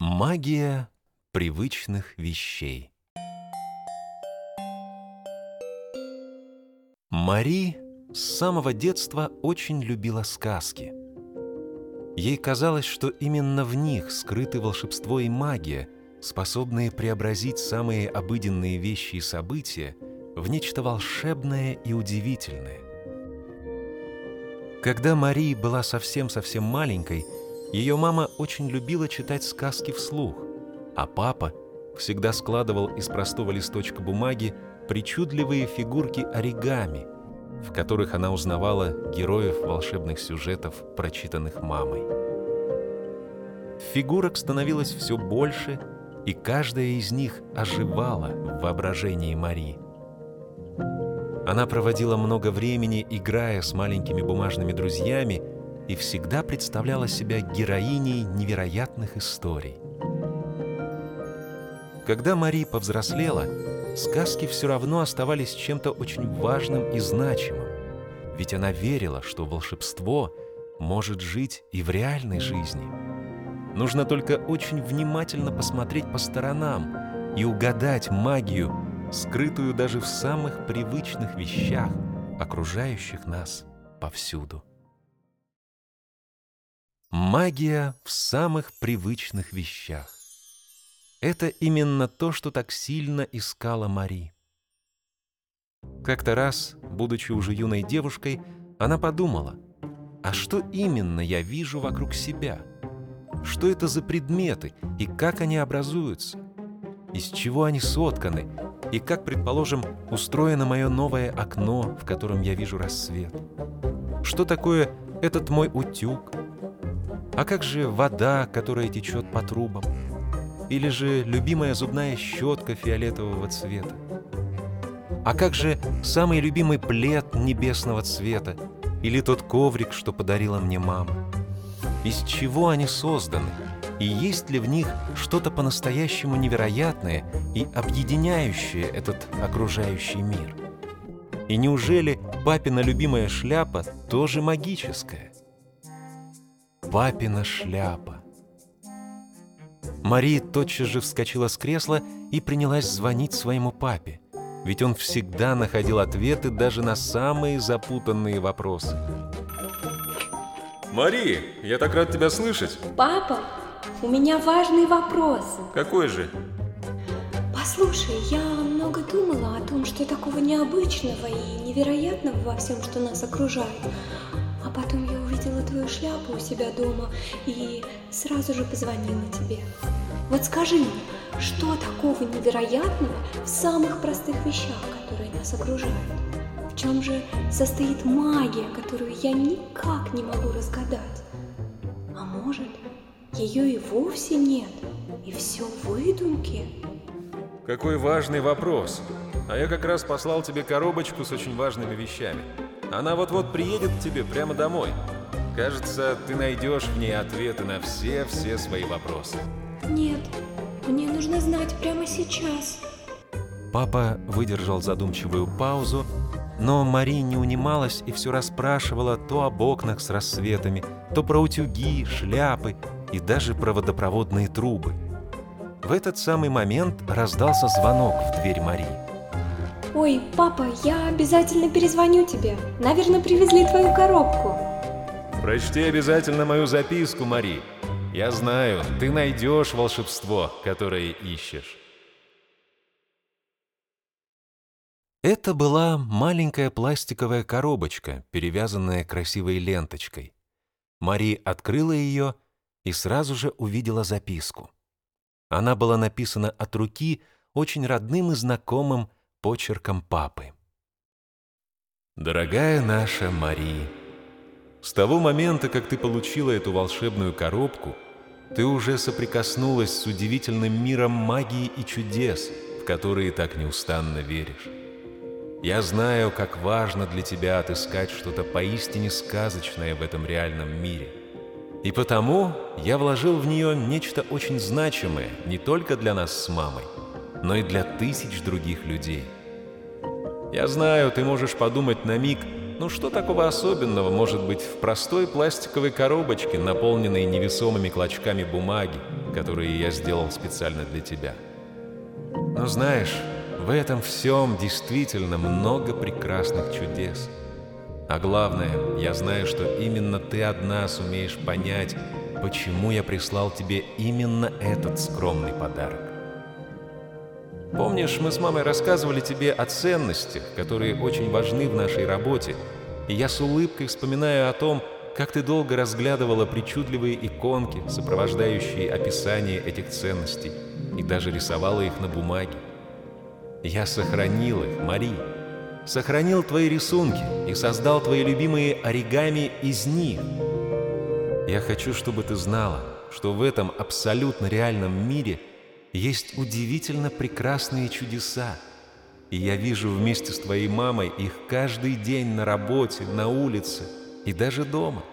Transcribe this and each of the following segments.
Магия привычных вещей Мари с самого детства очень любила сказки. Ей казалось, что именно в них скрыты волшебство и магия, способные преобразить самые обыденные вещи и события в нечто волшебное и удивительное. Когда Мари была совсем-совсем маленькой, ее мама очень любила читать сказки вслух, а папа всегда складывал из простого листочка бумаги причудливые фигурки оригами, в которых она узнавала героев волшебных сюжетов, прочитанных мамой. Фигурок становилось все больше, и каждая из них оживала в воображении Марии. Она проводила много времени, играя с маленькими бумажными друзьями, и всегда представляла себя героиней невероятных историй. Когда Мари повзрослела, сказки все равно оставались чем-то очень важным и значимым, ведь она верила, что волшебство может жить и в реальной жизни. Нужно только очень внимательно посмотреть по сторонам и угадать магию, скрытую даже в самых привычных вещах, окружающих нас повсюду. Магия в самых привычных вещах. Это именно то, что так сильно искала Мари. Как-то раз, будучи уже юной девушкой, она подумала, а что именно я вижу вокруг себя? Что это за предметы и как они образуются? Из чего они сотканы и как, предположим, устроено мое новое окно, в котором я вижу рассвет? Что такое этот мой утюг, а как же вода, которая течет по трубам? Или же любимая зубная щетка фиолетового цвета? А как же самый любимый плед небесного цвета? Или тот коврик, что подарила мне мама? Из чего они созданы? И есть ли в них что-то по-настоящему невероятное и объединяющее этот окружающий мир? И неужели папина любимая шляпа тоже магическая? Папина шляпа. Мария тотчас же вскочила с кресла и принялась звонить своему папе, ведь он всегда находил ответы даже на самые запутанные вопросы. Мари, я так рад тебя слышать. Папа, у меня важный вопрос. Какой же? Послушай, я много думала о том, что такого необычного и невероятного во всем, что нас окружает. А потом я увидела твою шляпу у себя дома и сразу же позвонила тебе. Вот скажи мне, что такого невероятного в самых простых вещах, которые нас окружают? В чем же состоит магия, которую я никак не могу разгадать? А может, ее и вовсе нет, и все выдумки? Какой важный вопрос. А я как раз послал тебе коробочку с очень важными вещами. Она вот-вот приедет к тебе прямо домой. Кажется, ты найдешь в ней ответы на все-все свои вопросы. Нет, мне нужно знать прямо сейчас. Папа выдержал задумчивую паузу, но Мари не унималась и все расспрашивала то об окнах с рассветами, то про утюги, шляпы и даже про водопроводные трубы. В этот самый момент раздался звонок в дверь Марии. Ой, папа, я обязательно перезвоню тебе. Наверное, привезли твою коробку. Прочти обязательно мою записку, Мари. Я знаю, ты найдешь волшебство, которое ищешь. Это была маленькая пластиковая коробочка, перевязанная красивой ленточкой. Мари открыла ее и сразу же увидела записку. Она была написана от руки очень родным и знакомым почерком папы. Дорогая наша Мари, с того момента, как ты получила эту волшебную коробку, ты уже соприкоснулась с удивительным миром магии и чудес, в которые так неустанно веришь. Я знаю, как важно для тебя отыскать что-то поистине сказочное в этом реальном мире. И потому я вложил в нее нечто очень значимое не только для нас с мамой, но и для тысяч других людей – я знаю, ты можешь подумать на миг, ну что такого особенного может быть в простой пластиковой коробочке, наполненной невесомыми клочками бумаги, которые я сделал специально для тебя. Но знаешь, в этом всем действительно много прекрасных чудес. А главное, я знаю, что именно ты одна сумеешь понять, почему я прислал тебе именно этот скромный подарок. Помнишь, мы с мамой рассказывали тебе о ценностях, которые очень важны в нашей работе, и я с улыбкой вспоминаю о том, как ты долго разглядывала причудливые иконки, сопровождающие описание этих ценностей, и даже рисовала их на бумаге. Я сохранил их, Мари, сохранил твои рисунки и создал твои любимые оригами из них. Я хочу, чтобы ты знала, что в этом абсолютно реальном мире есть удивительно прекрасные чудеса, и я вижу вместе с твоей мамой их каждый день на работе, на улице и даже дома.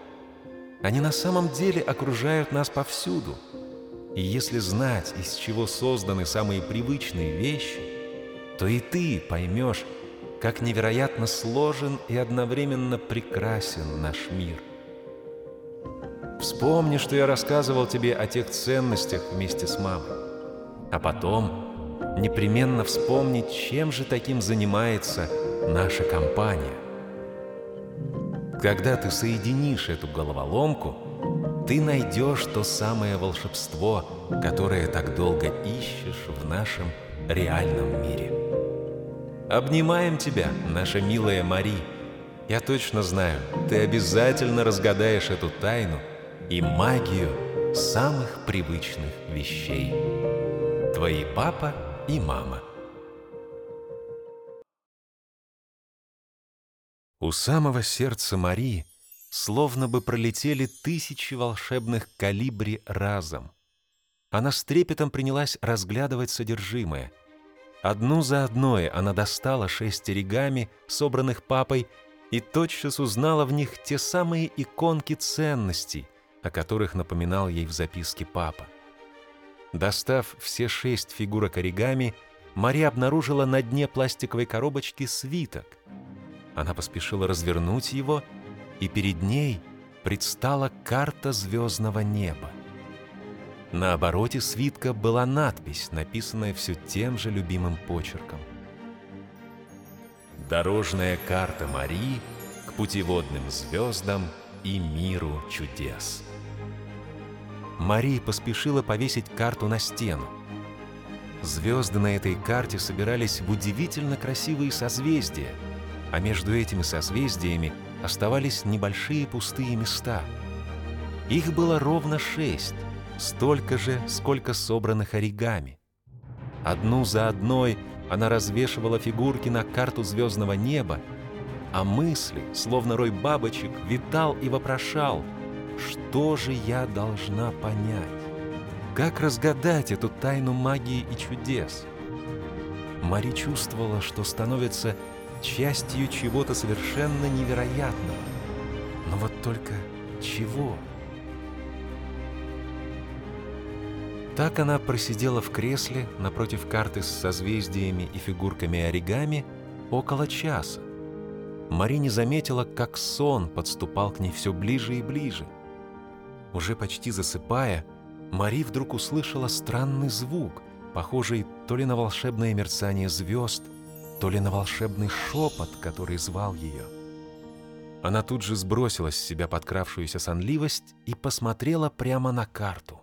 Они на самом деле окружают нас повсюду. И если знать, из чего созданы самые привычные вещи, то и ты поймешь, как невероятно сложен и одновременно прекрасен наш мир. Вспомни, что я рассказывал тебе о тех ценностях вместе с мамой. А потом непременно вспомнить, чем же таким занимается наша компания. Когда ты соединишь эту головоломку, ты найдешь то самое волшебство, которое так долго ищешь в нашем реальном мире. Обнимаем тебя, наша милая Мари. Я точно знаю, ты обязательно разгадаешь эту тайну и магию самых привычных вещей. Твои папа и мама. У самого сердца Марии словно бы пролетели тысячи волшебных калибри разом. Она с трепетом принялась разглядывать содержимое. Одну за одной она достала шесть оригами, собранных папой, и тотчас узнала в них те самые иконки ценностей, о которых напоминал ей в записке папа. Достав все шесть фигурок оригами, Мария обнаружила на дне пластиковой коробочки свиток. Она поспешила развернуть его, и перед ней предстала карта звездного неба. На обороте свитка была надпись, написанная все тем же любимым почерком. «Дорожная карта Марии к путеводным звездам и миру чудес». Мария поспешила повесить карту на стену. Звезды на этой карте собирались в удивительно красивые созвездия, а между этими созвездиями оставались небольшие пустые места. Их было ровно шесть, столько же, сколько собранных оригами. Одну за одной она развешивала фигурки на карту звездного неба, а мысли, словно рой бабочек, витал и вопрошал — что же я должна понять? Как разгадать эту тайну магии и чудес? Мари чувствовала, что становится частью чего-то совершенно невероятного. Но вот только чего? Так она просидела в кресле напротив карты с созвездиями и фигурками оригами около часа. Мари не заметила, как сон подступал к ней все ближе и ближе. Уже почти засыпая, Мари вдруг услышала странный звук, похожий то ли на волшебное мерцание звезд, то ли на волшебный шепот, который звал ее. Она тут же сбросила с себя подкравшуюся сонливость и посмотрела прямо на карту.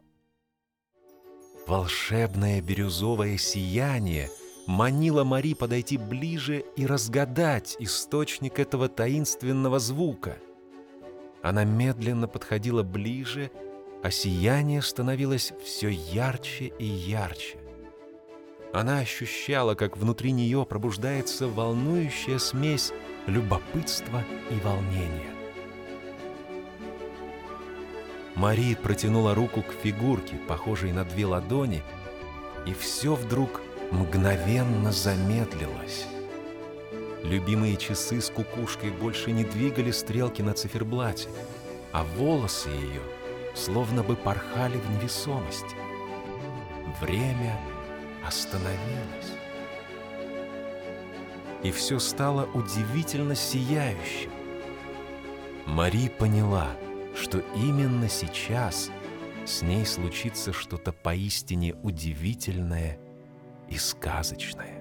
Волшебное бирюзовое сияние манило Мари подойти ближе и разгадать источник этого таинственного звука — она медленно подходила ближе, а сияние становилось все ярче и ярче. Она ощущала, как внутри нее пробуждается волнующая смесь любопытства и волнения. Мари протянула руку к фигурке, похожей на две ладони, и все вдруг мгновенно замедлилось. Любимые часы с кукушкой больше не двигали стрелки на циферблате, а волосы ее словно бы порхали в невесомости. Время остановилось. И все стало удивительно сияющим. Мари поняла, что именно сейчас с ней случится что-то поистине удивительное и сказочное.